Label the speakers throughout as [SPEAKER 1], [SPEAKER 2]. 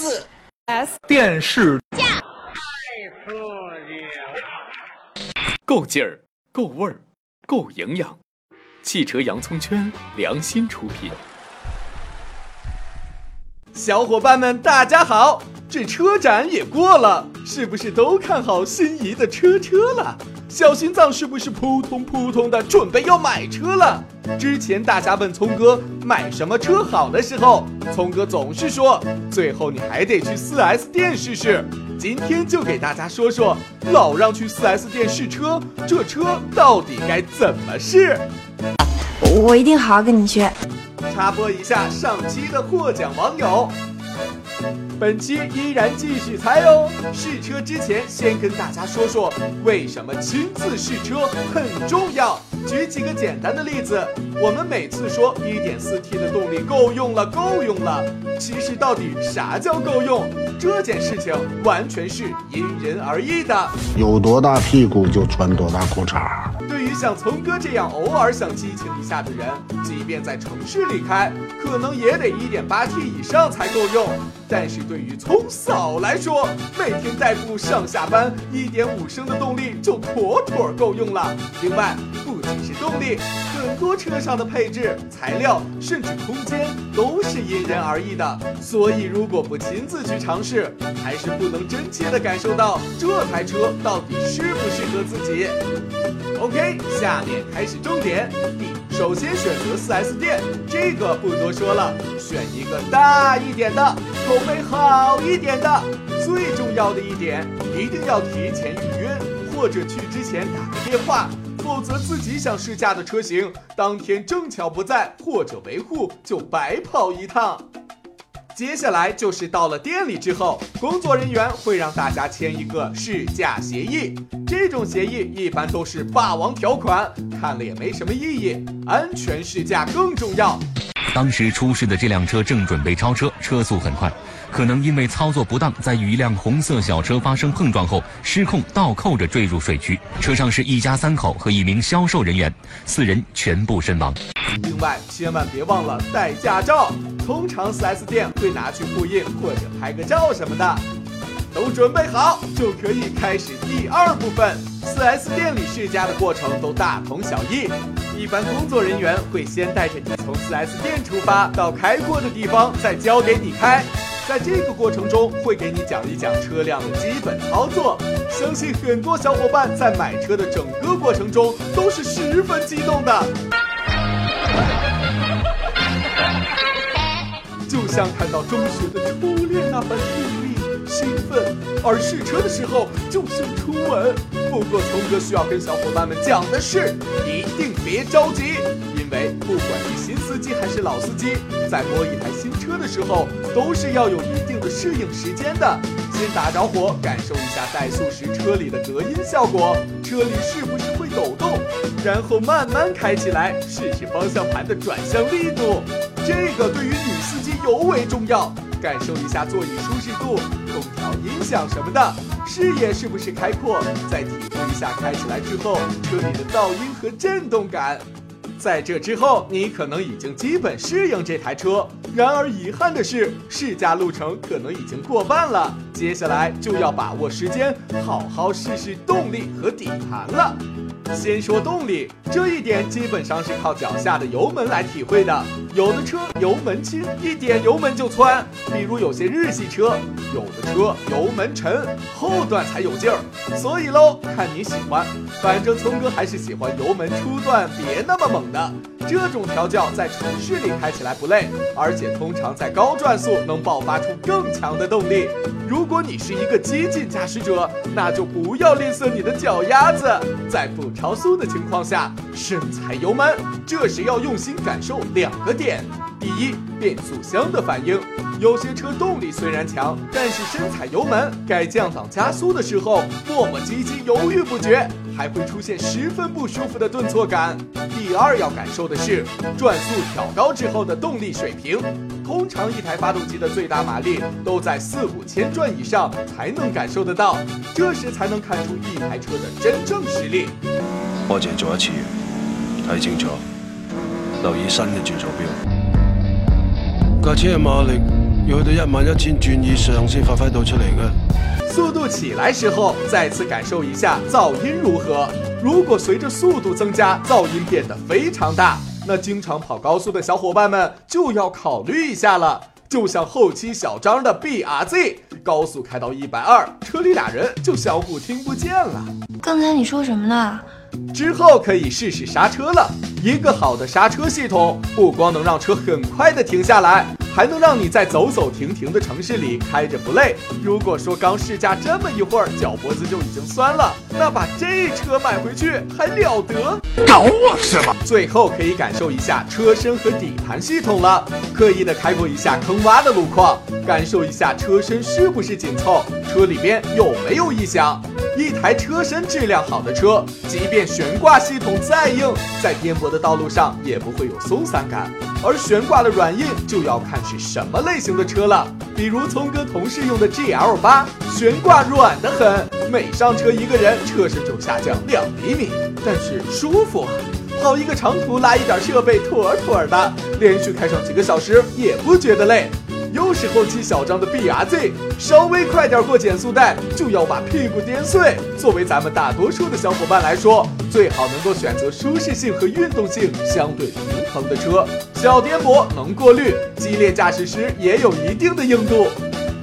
[SPEAKER 1] 四
[SPEAKER 2] S
[SPEAKER 3] 电视
[SPEAKER 4] 太刺激了！
[SPEAKER 5] 够劲儿，够味儿，够营养。汽车洋葱圈良心出品。
[SPEAKER 6] 小伙伴们，大家好！这车展也过了，是不是都看好心仪的车车了？小心脏是不是扑通扑通的，准备要买车了？之前大家问聪哥买什么车好的时候，聪哥总是说，最后你还得去 4S 店试试。今天就给大家说说，老让去 4S 店试车，这车到底该怎么试？
[SPEAKER 7] 我一定好好跟你学。
[SPEAKER 6] 插播一下上期的获奖网友。本期依然继续猜哦。试车之前，先跟大家说说为什么亲自试车很重要。举几个简单的例子，我们每次说一点四 T 的动力够用了，够用了。其实到底啥叫够用？这件事情完全是因人而异的。
[SPEAKER 8] 有多大屁股就穿多大裤衩。
[SPEAKER 6] 对于像聪哥这样偶尔想激情一下的人，即便在城市里开，可能也得 1.8T 以上才够用。但是对于聪嫂来说，每天代步上下班，1.5升的动力就妥妥够用了。另外，不仅是动力，很多车上的配置、材料，甚至空间都是因人而异的。所以，如果不亲自去尝试，还是不能真切的感受到这台车到底适不适合自己。OK，下面开始重点。首先选择 4S 店，这个不多说了，选一个大一点的，口碑好一点的。最重要的一点，一定要提前预约，或者去之前打个电话，否则自己想试驾的车型当天正巧不在，或者维护就白跑一趟。接下来就是到了店里之后，工作人员会让大家签一个试驾协议。这种协议一般都是霸王条款，看了也没什么意义。安全试驾更重要。
[SPEAKER 9] 当时出事的这辆车正准备超车，车速很快，可能因为操作不当，在与一辆红色小车发生碰撞后失控倒扣着坠入水渠。车上是一家三口和一名销售人员，四人全部身亡。
[SPEAKER 6] 另外，千万别忘了带驾照。通常 4S 店会拿去复印或者拍个照什么的。都准备好，就可以开始第二部分。4S 店里试驾的过程都大同小异。一般工作人员会先带着你从 4S 店出发，到开过的地方，再交给你开。在这个过程中，会给你讲一讲车辆的基本操作。相信很多小伙伴在买车的整个过程中都是十分激动的。像看到中学的初恋那般甜蜜兴奋，而试车的时候就像初吻。不过聪哥需要跟小伙伴们讲的是，一定别着急，因为不管是新司机还是老司机，在摸一台新车的时候，都是要有一定的适应时间的。先打着火，感受一下怠速时车里的隔音效果，车里是不是会抖动，然后慢慢开起来，试试方向盘的转向力度。这个对于女司机尤为重要，感受一下座椅舒适度、空调、音响什么的，视野是不是开阔？再体会一下开起来之后车里的噪音和震动感。在这之后，你可能已经基本适应这台车。然而遗憾的是，试驾路程可能已经过半了。接下来就要把握时间，好好试试动力和底盘了。先说动力，这一点基本上是靠脚下的油门来体会的。有的车油门轻，一点油门就窜，比如有些日系车；有的车油门沉，后段才有劲儿。所以喽，看你喜欢。反正聪哥还是喜欢油门初段别那么猛的，这种调教在城市里开起来不累，而且通常在高转速能爆发出更强的动力。如果你是一个激进驾驶者，那就不要吝啬你的脚丫子，在不调速的情况下，深踩油门。这时要用心感受两个点：第一，变速箱的反应。有些车动力虽然强，但是深踩油门，该降档加速的时候磨磨唧唧、犹豫不决，还会出现十分不舒服的顿挫感。第二要感受的是转速调高之后的动力水平。通常一台发动机的最大马力都在四五千转以上才能感受得到，这时才能看出一台车的真正实力。
[SPEAKER 10] 我淨係做一次，睇清楚，留意新嘅轉速表。架车嘅馬力要去到一万一千转以上先发挥到出嚟嘅。
[SPEAKER 6] 速度起来时候，再次感受一下噪音如何。如果随着速度增加，噪音变得非常大，那经常跑高速的小伙伴们就要考虑一下了。就像后期小张的 BRZ，高速开到一百二，车里俩人就相互听不见了。
[SPEAKER 7] 刚才你说什么呢？
[SPEAKER 6] 之后可以试试刹车了。一个好的刹车系统，不光能让车很快的停下來，還能让你在走走停停的城市里开着不累。如果说刚试驾这么一会儿脚脖子就已经酸了，那把这车买回去还了得？
[SPEAKER 8] 搞我是吧？
[SPEAKER 6] 最后可以感受一下车身和底盘系统了，刻意的开过一下坑洼的路况，感受一下车身是不是紧凑，车里边有没有異響。一台车身质量好的车，即便悬挂系统再硬，在颠簸的道路上也不会有松散感。而悬挂的软硬就要看是什么类型的车了。比如聪哥同事用的 GL 八，悬挂软得很，每上车一个人，车身就下降两厘米，但是舒服。跑一个长途拉一点设备妥妥的，连续开上几个小时也不觉得累。又是后期小张的 BRZ，稍微快点过减速带就要把屁股颠碎。作为咱们大多数的小伙伴来说，最好能够选择舒适性和运动性相对平衡的车，小颠簸能过滤，激烈驾驶时也有一定的硬度。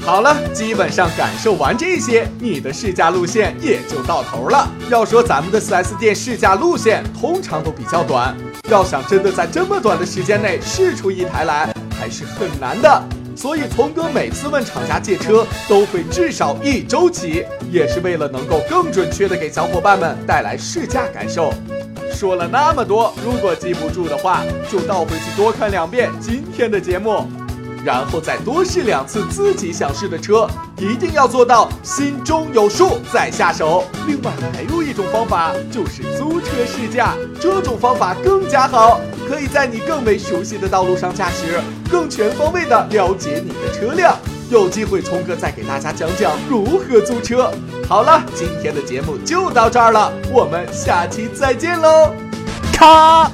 [SPEAKER 6] 好了，基本上感受完这些，你的试驾路线也就到头了。要说咱们的 4S 店试驾路线通常都比较短，要想真的在这么短的时间内试出一台来，还是很难的。所以，童哥每次问厂家借车，都会至少一周起，也是为了能够更准确的给小伙伴们带来试驾感受。说了那么多，如果记不住的话，就倒回去多看两遍今天的节目，然后再多试两次自己想试的车，一定要做到心中有数再下手。另外，还有一种方法，就是租车试驾，这种方法更加好。可以在你更为熟悉的道路上驾驶，更全方位的了解你的车辆。有机会聪哥再给大家讲讲如何租车。好了，今天的节目就到这儿了，我们下期再见喽，咔。